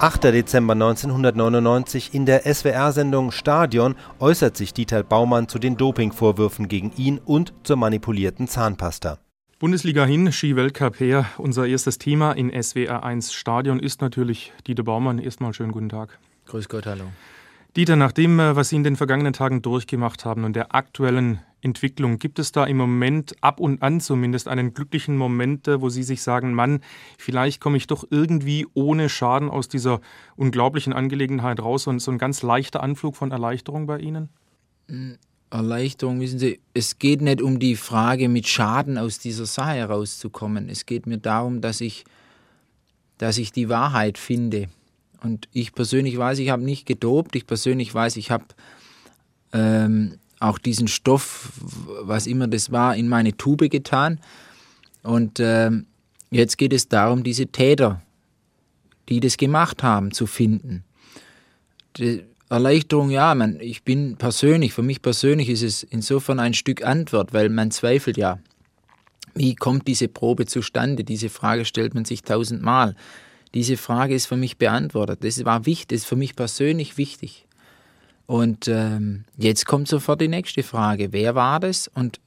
8. Dezember 1999 in der SWR-Sendung Stadion äußert sich Dieter Baumann zu den Dopingvorwürfen gegen ihn und zur manipulierten Zahnpasta. Bundesliga hin, Ski-Weltcup her. Unser erstes Thema in SWR 1 Stadion ist natürlich Dieter Baumann. Erstmal schönen guten Tag. Grüß Gott, hallo. Dieter, nach dem, äh, was Sie in den vergangenen Tagen durchgemacht haben und der aktuellen Entwicklung, gibt es da im Moment ab und an zumindest einen glücklichen Moment, äh, wo Sie sich sagen, Mann, vielleicht komme ich doch irgendwie ohne Schaden aus dieser unglaublichen Angelegenheit raus und so ein ganz leichter Anflug von Erleichterung bei Ihnen? Hm, Erleichterung, wissen Sie, es geht nicht um die Frage, mit Schaden aus dieser Sache herauszukommen. Es geht mir darum, dass ich, dass ich die Wahrheit finde. Und ich persönlich weiß, ich habe nicht gedopt. Ich persönlich weiß, ich habe ähm, auch diesen Stoff, was immer das war, in meine Tube getan. Und ähm, jetzt geht es darum, diese Täter, die das gemacht haben, zu finden. Die Erleichterung, ja, man, ich bin persönlich, für mich persönlich ist es insofern ein Stück Antwort, weil man zweifelt ja. Wie kommt diese Probe zustande? Diese Frage stellt man sich tausendmal. Diese Frage ist für mich beantwortet. Das war wichtig, das ist für mich persönlich wichtig. Und ähm, jetzt kommt sofort die nächste Frage. Wer war das? Und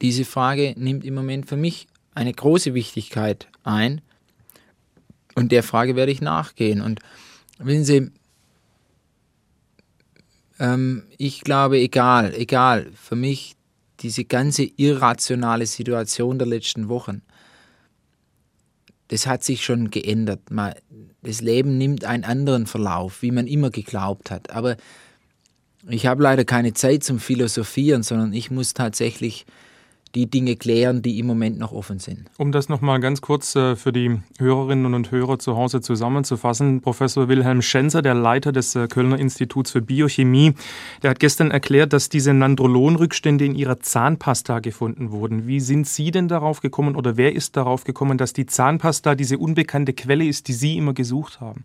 diese Frage nimmt im Moment für mich eine große Wichtigkeit ein. Und der Frage werde ich nachgehen. Und wissen Sie, ähm, ich glaube, egal, egal, für mich diese ganze irrationale Situation der letzten Wochen, das hat sich schon geändert. Das Leben nimmt einen anderen Verlauf, wie man immer geglaubt hat. Aber ich habe leider keine Zeit zum Philosophieren, sondern ich muss tatsächlich die Dinge klären, die im Moment noch offen sind. Um das nochmal ganz kurz äh, für die Hörerinnen und Hörer zu Hause zusammenzufassen, Professor Wilhelm Schenzer, der Leiter des äh, Kölner Instituts für Biochemie, der hat gestern erklärt, dass diese Nandrolonrückstände in ihrer Zahnpasta gefunden wurden. Wie sind Sie denn darauf gekommen oder wer ist darauf gekommen, dass die Zahnpasta diese unbekannte Quelle ist, die Sie immer gesucht haben?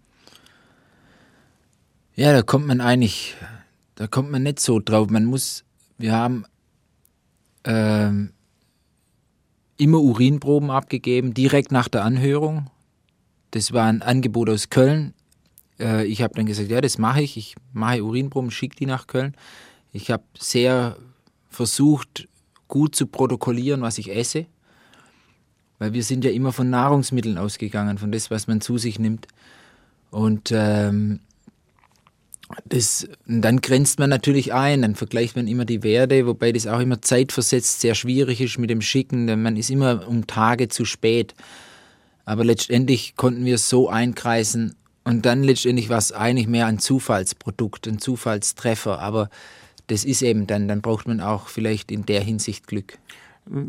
Ja, da kommt man eigentlich, da kommt man nicht so drauf. Man muss, wir haben ähm, immer Urinproben abgegeben, direkt nach der Anhörung. Das war ein Angebot aus Köln. Äh, ich habe dann gesagt, ja, das mache ich. Ich mache Urinproben, schicke die nach Köln. Ich habe sehr versucht, gut zu protokollieren, was ich esse. Weil wir sind ja immer von Nahrungsmitteln ausgegangen, von das, was man zu sich nimmt. Und ähm, das, dann grenzt man natürlich ein, dann vergleicht man immer die Werte, wobei das auch immer zeitversetzt sehr schwierig ist mit dem Schicken, denn man ist immer um Tage zu spät. Aber letztendlich konnten wir es so einkreisen und dann letztendlich war es eigentlich mehr ein Zufallsprodukt, ein Zufallstreffer, aber das ist eben dann, dann braucht man auch vielleicht in der Hinsicht Glück.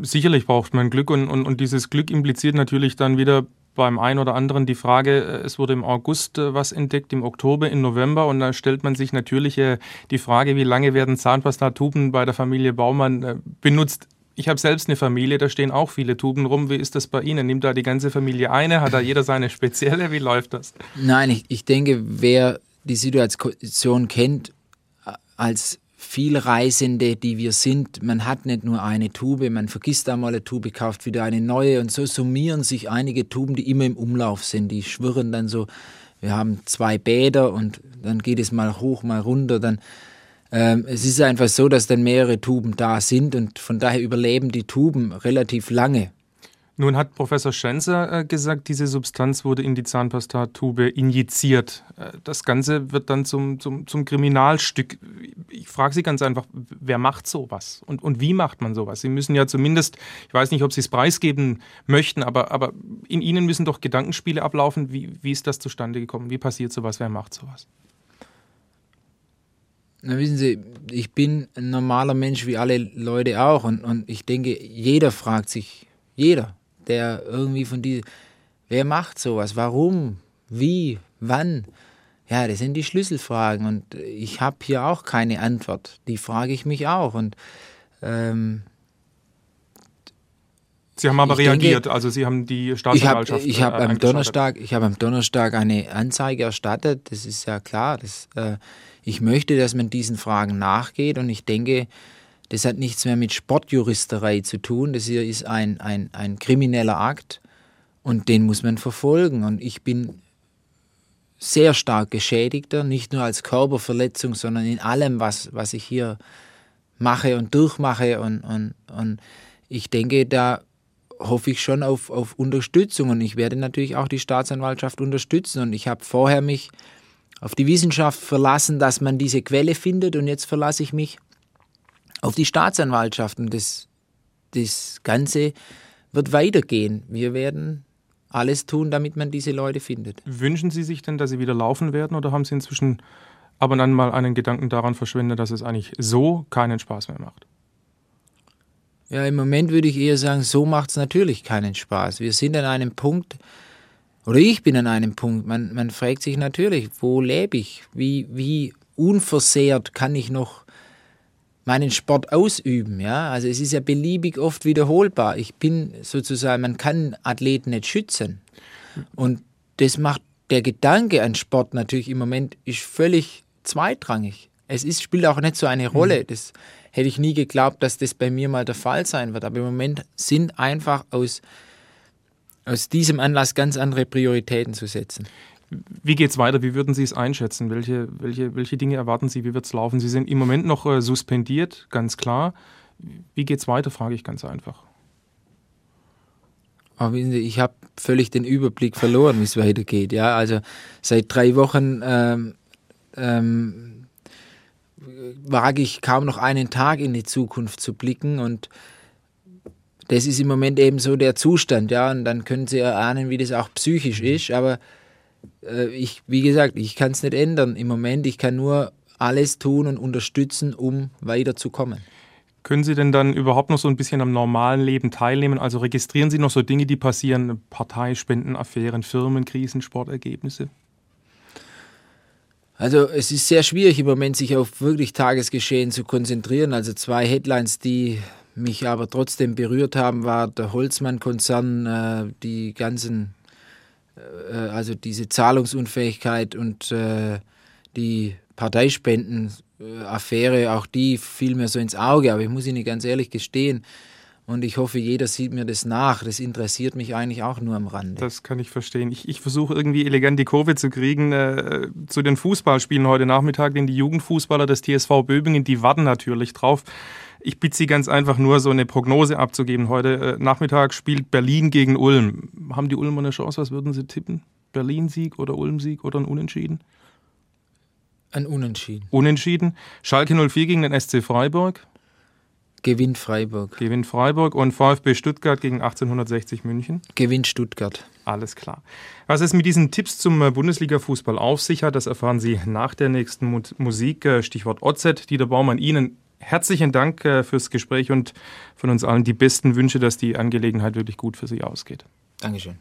Sicherlich braucht man Glück und, und, und dieses Glück impliziert natürlich dann wieder beim einen oder anderen die Frage, äh, es wurde im August äh, was entdeckt, im Oktober, im November und da stellt man sich natürlich äh, die Frage, wie lange werden Zahnpastatuben bei der Familie Baumann benutzt? Ich habe selbst eine Familie, da stehen auch viele Tuben rum. Wie ist das bei Ihnen? Nimmt da die ganze Familie eine? Hat da jeder seine spezielle? Wie läuft das? Nein, ich, ich denke, wer die Situation kennt, als Vielreisende, die wir sind, man hat nicht nur eine Tube, man vergisst einmal eine Tube, kauft wieder eine neue und so summieren sich einige Tuben, die immer im Umlauf sind. Die schwirren dann so, wir haben zwei Bäder und dann geht es mal hoch, mal runter, dann ähm, es ist einfach so, dass dann mehrere Tuben da sind und von daher überleben die Tuben relativ lange. Nun hat Professor Schenzer äh, gesagt, diese Substanz wurde in die Zahnpastatube injiziert. Äh, das Ganze wird dann zum, zum, zum Kriminalstück. Ich frage Sie ganz einfach, wer macht sowas? Und, und wie macht man sowas? Sie müssen ja zumindest, ich weiß nicht, ob Sie es preisgeben möchten, aber, aber in Ihnen müssen doch Gedankenspiele ablaufen. Wie, wie ist das zustande gekommen? Wie passiert sowas? Wer macht sowas? Na, wissen Sie, ich bin ein normaler Mensch wie alle Leute auch. Und, und ich denke, jeder fragt sich, jeder, der irgendwie von die, wer macht sowas, warum, wie, wann? Ja, das sind die Schlüsselfragen und ich habe hier auch keine Antwort. Die frage ich mich auch und ähm, Sie haben aber reagiert, denke, also Sie haben die Staatsanwaltschaft. Ich habe hab äh, am Donnerstag, ich habe am Donnerstag eine Anzeige erstattet. Das ist ja klar. Das, äh, ich möchte, dass man diesen Fragen nachgeht und ich denke, das hat nichts mehr mit Sportjuristerei zu tun. Das hier ist ein, ein, ein krimineller Akt und den muss man verfolgen. Und ich bin sehr stark Geschädigter, nicht nur als Körperverletzung, sondern in allem, was, was ich hier mache und durchmache. Und, und, und ich denke, da hoffe ich schon auf, auf Unterstützung und ich werde natürlich auch die Staatsanwaltschaft unterstützen. Und ich habe vorher mich auf die Wissenschaft verlassen, dass man diese Quelle findet und jetzt verlasse ich mich auf die Staatsanwaltschaft und das, das Ganze wird weitergehen. Wir werden alles tun, damit man diese Leute findet. Wünschen Sie sich denn, dass sie wieder laufen werden oder haben Sie inzwischen ab und an mal einen Gedanken daran verschwendet, dass es eigentlich so keinen Spaß mehr macht? Ja, im Moment würde ich eher sagen, so macht es natürlich keinen Spaß. Wir sind an einem Punkt, oder ich bin an einem Punkt, man, man fragt sich natürlich, wo lebe ich? Wie, wie unversehrt kann ich noch meinen Sport ausüben. Ja? Also es ist ja beliebig oft wiederholbar. Ich bin sozusagen, man kann Athleten nicht schützen. Und das macht der Gedanke an Sport natürlich im Moment ist völlig zweitrangig. Es ist, spielt auch nicht so eine Rolle. Mhm. Das hätte ich nie geglaubt, dass das bei mir mal der Fall sein wird. Aber im Moment sind einfach aus, aus diesem Anlass ganz andere Prioritäten zu setzen. Wie geht es weiter? Wie würden Sie es einschätzen? Welche, welche, welche Dinge erwarten Sie? Wie wird es laufen? Sie sind im Moment noch äh, suspendiert, ganz klar. Wie geht es weiter, frage ich ganz einfach. Aber wissen Sie, ich habe völlig den Überblick verloren, wie es weitergeht. Ja, also seit drei Wochen ähm, ähm, wage ich kaum noch einen Tag in die Zukunft zu blicken und das ist im Moment eben so der Zustand, ja, und dann können Sie erahnen, wie das auch psychisch ist, aber ich, wie gesagt, ich kann es nicht ändern im Moment. Ich kann nur alles tun und unterstützen, um weiterzukommen. Können Sie denn dann überhaupt noch so ein bisschen am normalen Leben teilnehmen? Also registrieren Sie noch so Dinge, die passieren, Parteispendenaffären, Firmenkrisen, Sportergebnisse? Also es ist sehr schwierig im Moment, sich auf wirklich Tagesgeschehen zu konzentrieren. Also zwei Headlines, die mich aber trotzdem berührt haben, war der Holzmann-Konzern, äh, die ganzen äh, also diese Zahlungsunfähigkeit und äh, die Parteispendenaffäre, auch die fiel mir so ins Auge, aber ich muss Ihnen ganz ehrlich gestehen, und ich hoffe, jeder sieht mir das nach. Das interessiert mich eigentlich auch nur am Rande. Das kann ich verstehen. Ich, ich versuche irgendwie elegant die Kurve zu kriegen äh, zu den Fußballspielen heute Nachmittag, denn die Jugendfußballer des TSV Böbingen, die warten natürlich drauf. Ich bitte Sie ganz einfach nur, so eine Prognose abzugeben. Heute äh, Nachmittag spielt Berlin gegen Ulm. Haben die Ulmer eine Chance? Was würden Sie tippen? Berlin-Sieg oder Ulm-Sieg oder ein Unentschieden? Ein Unentschieden. Unentschieden. Schalke 04 gegen den SC Freiburg. Gewinnt Freiburg. Gewinnt Freiburg und VfB Stuttgart gegen 1860 München. Gewinnt Stuttgart. Alles klar. Was es mit diesen Tipps zum äh, Bundesliga-Fußball auf sich hat, das erfahren Sie nach der nächsten Musik. Äh, Stichwort OZ. Dieter Baumann, Ihnen herzlichen Dank äh, fürs Gespräch und von uns allen die besten Wünsche, dass die Angelegenheit wirklich gut für Sie ausgeht. Dankeschön.